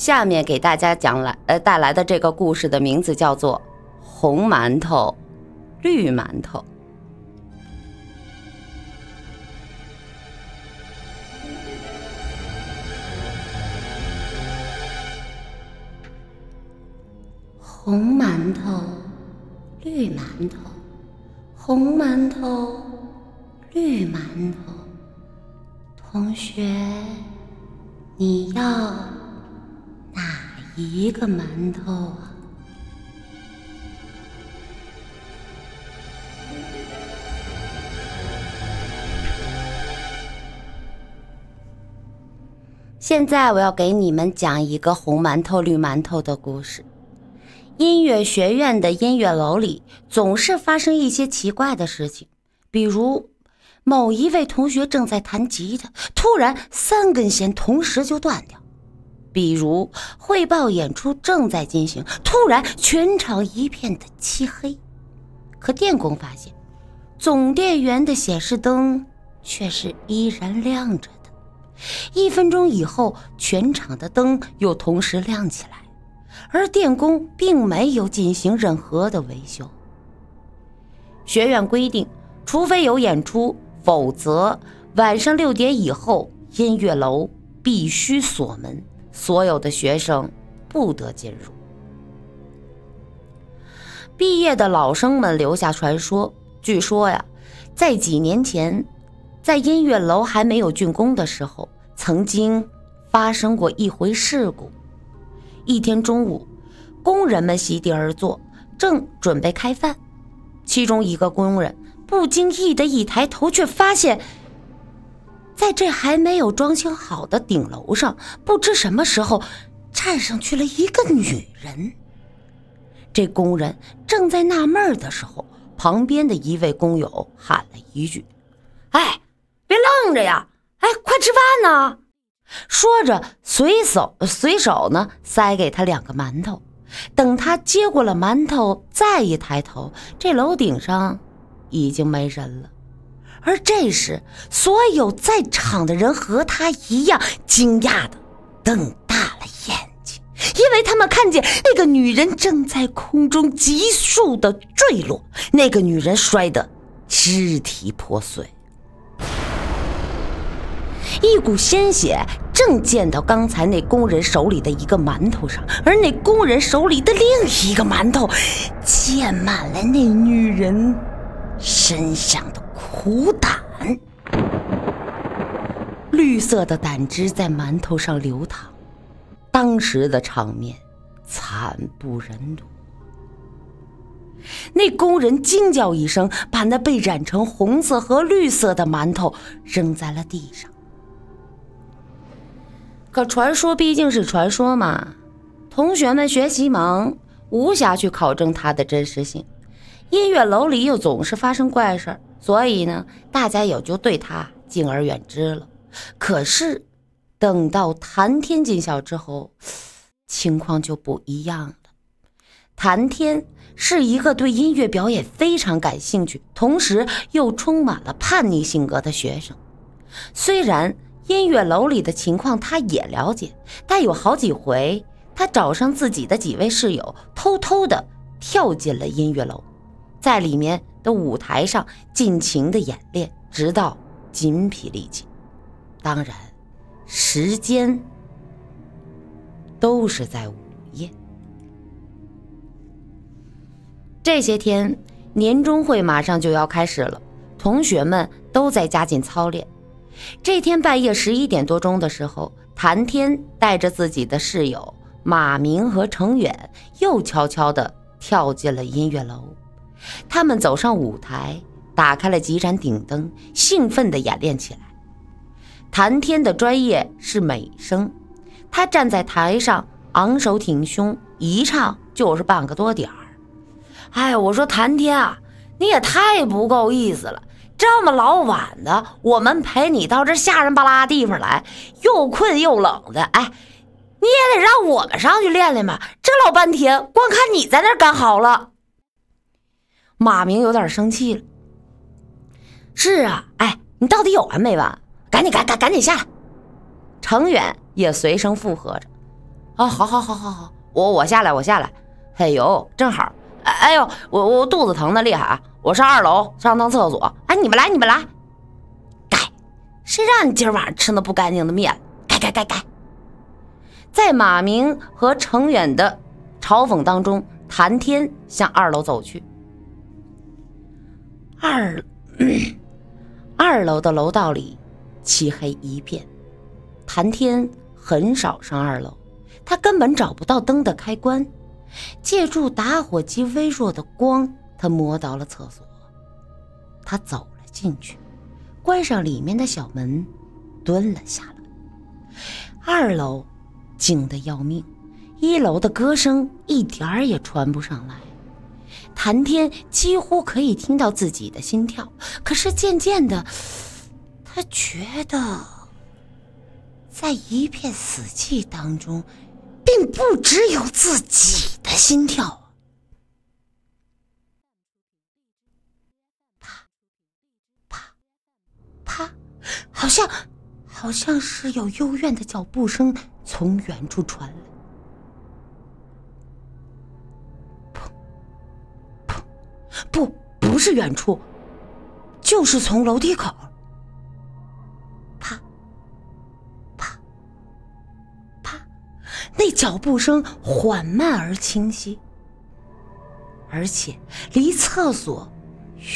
下面给大家讲来呃带来的这个故事的名字叫做《红馒头，绿馒头》。红馒头，绿馒头，红馒头，绿馒头。同学，你要？一个馒头啊！现在我要给你们讲一个红馒头绿馒头的故事。音乐学院的音乐楼里总是发生一些奇怪的事情，比如某一位同学正在弹吉他，突然三根弦同时就断掉。比如汇报演出正在进行，突然全场一片的漆黑，可电工发现，总电源的显示灯却是依然亮着的。一分钟以后，全场的灯又同时亮起来，而电工并没有进行任何的维修。学院规定，除非有演出，否则晚上六点以后，音乐楼必须锁门。所有的学生不得进入。毕业的老生们留下传说，据说呀，在几年前，在音乐楼还没有竣工的时候，曾经发生过一回事故。一天中午，工人们席地而坐，正准备开饭，其中一个工人不经意的一抬头，却发现。在这还没有装修好的顶楼上，不知什么时候站上去了一个女人。这工人正在纳闷的时候，旁边的一位工友喊了一句：“哎，别愣着呀！哎，快吃饭呢！”说着，随手随手呢塞给他两个馒头。等他接过了馒头，再一抬头，这楼顶上已经没人了。而这时，所有在场的人和他一样惊讶的瞪大了眼睛，因为他们看见那个女人正在空中急速的坠落，那个女人摔得肢体破碎，一股鲜血正溅到刚才那工人手里的一个馒头上，而那工人手里的另一个馒头溅满了那女人身上的。苦胆，绿色的胆汁在馒头上流淌，当时的场面惨不忍睹。那工人惊叫一声，把那被染成红色和绿色的馒头扔在了地上。可传说毕竟是传说嘛，同学们学习忙，无暇去考证它的真实性。音乐楼里又总是发生怪事儿。所以呢，大家也就对他敬而远之了。可是，等到谭天进校之后，情况就不一样了。谭天是一个对音乐表演非常感兴趣，同时又充满了叛逆性格的学生。虽然音乐楼里的情况他也了解，但有好几回，他找上自己的几位室友，偷偷的跳进了音乐楼，在里面。的舞台上尽情的演练，直到筋疲力尽。当然，时间都是在午夜。这些天，年终会马上就要开始了，同学们都在加紧操练。这天半夜十一点多钟的时候，谭天带着自己的室友马明和程远，又悄悄的跳进了音乐楼。他们走上舞台，打开了几盏顶灯，兴奋地演练起来。谭天的专业是美声，他站在台上昂首挺胸，一唱就是半个多点儿。哎，我说谭天啊，你也太不够意思了！这么老晚的，我们陪你到这吓人巴拉地方来，又困又冷的，哎，你也得让我们上去练练吧。这老半天，光看你在那干好了。马明有点生气了。是啊，哎，你到底有完没完？赶紧赶赶赶紧下来！程远也随声附和着。啊，好好好好好，我我下来，我下来。哎呦，正好。哎哎呦，我我肚子疼的厉害啊！我上二楼上趟厕所。哎，你们来，你们来。该，谁让你今儿晚上吃那不干净的面？该该该该。在马明和程远的嘲讽当中，谭天向二楼走去。二二楼的楼道里漆黑一片，谭天很少上二楼，他根本找不到灯的开关。借助打火机微弱的光，他摸到了厕所。他走了进去，关上里面的小门，蹲了下来。二楼静得要命，一楼的歌声一点儿也传不上来。谭天几乎可以听到自己的心跳，可是渐渐的，他觉得在一片死寂当中。并不只有自己的心跳，啪啪啪，好像好像是有幽怨的脚步声从远处传来，不，不是远处，就是从楼梯口。啪，啪，啪那脚步声缓慢而清晰，而且离厕所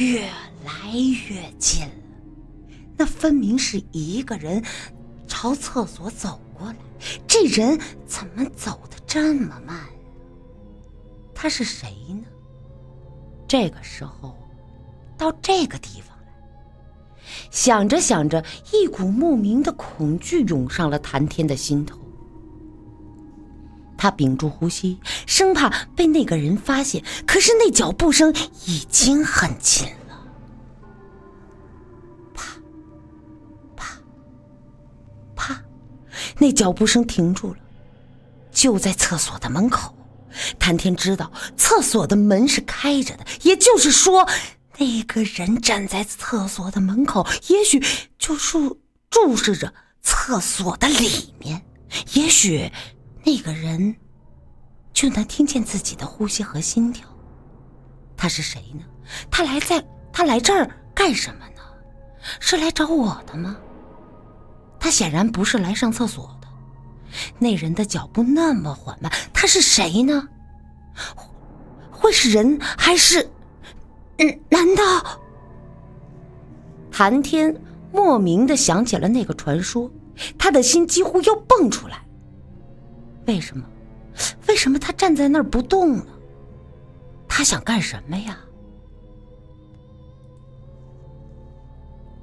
越来越近了。那分明是一个人朝厕所走过来。这人怎么走的这么慢？他是谁呢？这个时候到这个地方来，想着想着，一股莫名的恐惧涌上了谭天的心头。他屏住呼吸，生怕被那个人发现。可是那脚步声已经很近了，啪，啪，啪，那脚步声停住了，就在厕所的门口。谭天知道厕所的门是开着的，也就是说，那个人站在厕所的门口，也许就是注视着厕所的里面，也许。那个人就能听见自己的呼吸和心跳。他是谁呢？他来在他来这儿干什么呢？是来找我的吗？他显然不是来上厕所。那人的脚步那么缓慢，他是谁呢？会是人还是……嗯？难道？谭天莫名的想起了那个传说，他的心几乎要蹦出来。为什么？为什么他站在那儿不动呢？他想干什么呀？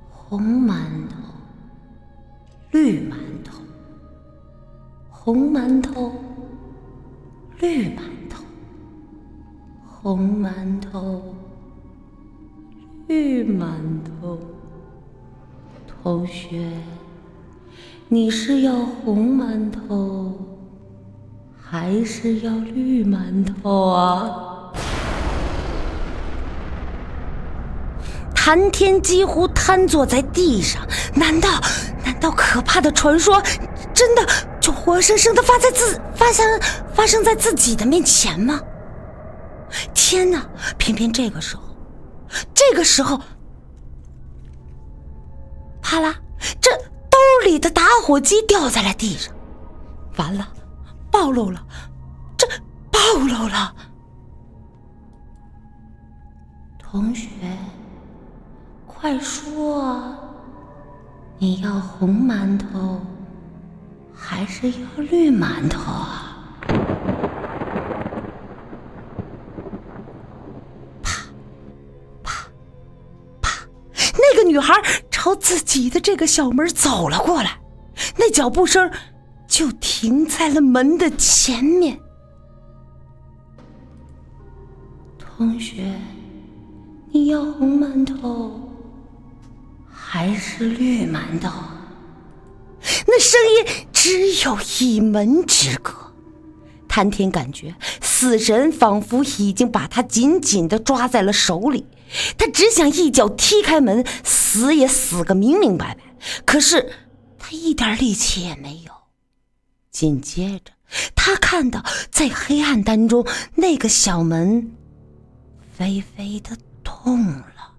红馒头，绿馒头，红馒头，绿馒头，红馒头，绿馒头。同学，你是要红馒头？还是要绿馒头啊！谭天几乎瘫坐在地上，难道难道可怕的传说真的活生生的发在自发生发生在自己的面前吗？天哪！偏偏这个时候，这个时候，啪啦，这兜里的打火机掉在了地上，完了！暴露了，这暴露了！同学，快说，你要红馒头还是要绿馒头啊？啪啪啪！那个女孩朝自己的这个小门走了过来，那脚步声。就停在了门的前面。同学，你要红馒头还是绿馒头？那声音只有一门之隔。谭天感觉死神仿佛已经把他紧紧的抓在了手里，他只想一脚踢开门，死也死个明明白白。可是他一点力气也没有。紧接着，他看到在黑暗当中，那个小门微微的动了。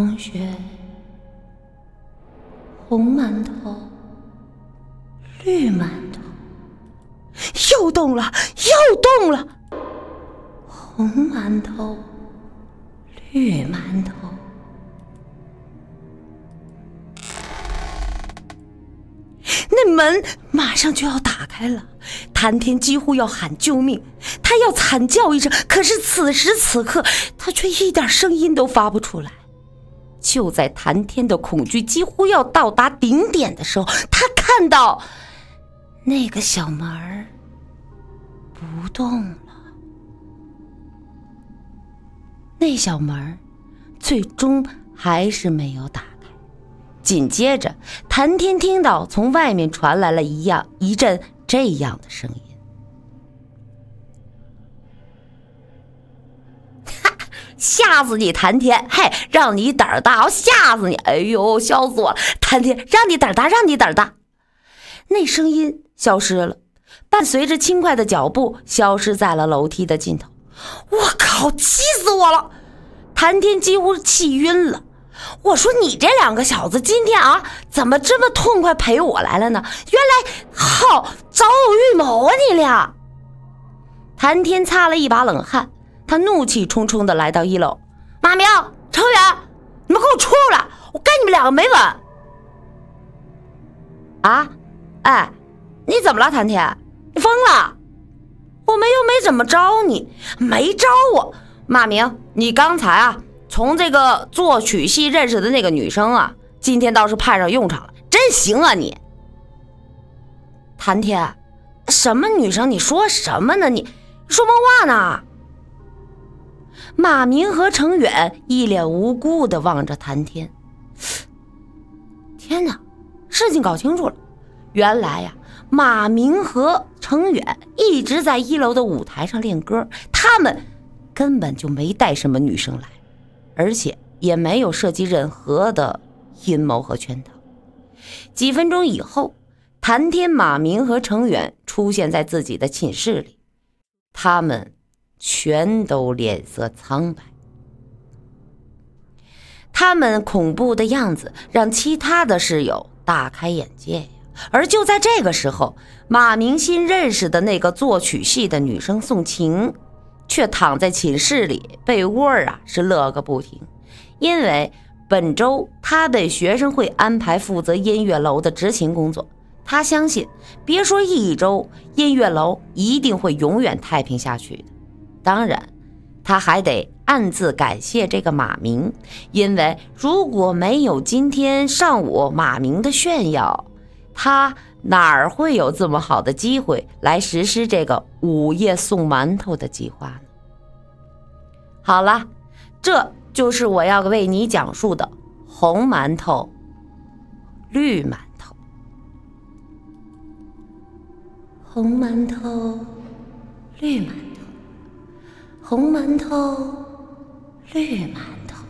同学，红馒头，绿馒头，又动了，又动了。红馒头，绿馒头。那门马上就要打开了，谭天几乎要喊救命，他要惨叫一声，可是此时此刻他却一点声音都发不出来。就在谭天的恐惧几乎要到达顶点的时候，他看到那个小门儿不动了。那小门最终还是没有打开。紧接着，谭天听到从外面传来了一样一阵这样的声音：“吓死你，谭天！嘿，让你胆儿大，我吓死你！哎呦，笑死我了！谭天，让你胆大，让你胆大。”那声音消失了，伴随着轻快的脚步，消失在了楼梯的尽头。我靠！气死我了！谭天几乎气晕了。我说你这两个小子今天啊，怎么这么痛快陪我来了呢？原来好早有预谋啊！你俩。谭天擦了一把冷汗，他怒气冲冲的来到一楼。马明、程远，你们给我出来！我跟你们两个没完。啊？哎，你怎么了，谭天？你疯了？我们又没怎么招你，没招我。马明，你刚才啊，从这个作曲系认识的那个女生啊，今天倒是派上用场了，真行啊你。谭天，什么女生？你说什么呢？你说梦话呢？马明和程远一脸无辜的望着谭天。天哪，事情搞清楚了，原来呀。马明和程远一直在一楼的舞台上练歌，他们根本就没带什么女生来，而且也没有涉及任何的阴谋和圈套。几分钟以后，谭天、马明和程远出现在自己的寝室里，他们全都脸色苍白，他们恐怖的样子让其他的室友大开眼界呀。而就在这个时候，马明新认识的那个作曲系的女生宋晴，却躺在寝室里被窝啊是乐个不停，因为本周她被学生会安排负责音乐楼的执勤工作，她相信别说一周，音乐楼一定会永远太平下去的。当然，他还得暗自感谢这个马明，因为如果没有今天上午马明的炫耀。他哪儿会有这么好的机会来实施这个午夜送馒头的计划呢？好了，这就是我要为你讲述的红馒头、绿馒头。红馒头、绿馒头，红馒头、绿馒头。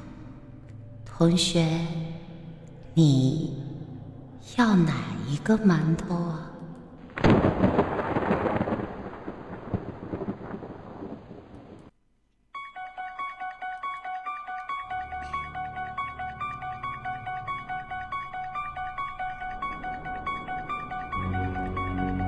同学，你。要哪一个馒头啊？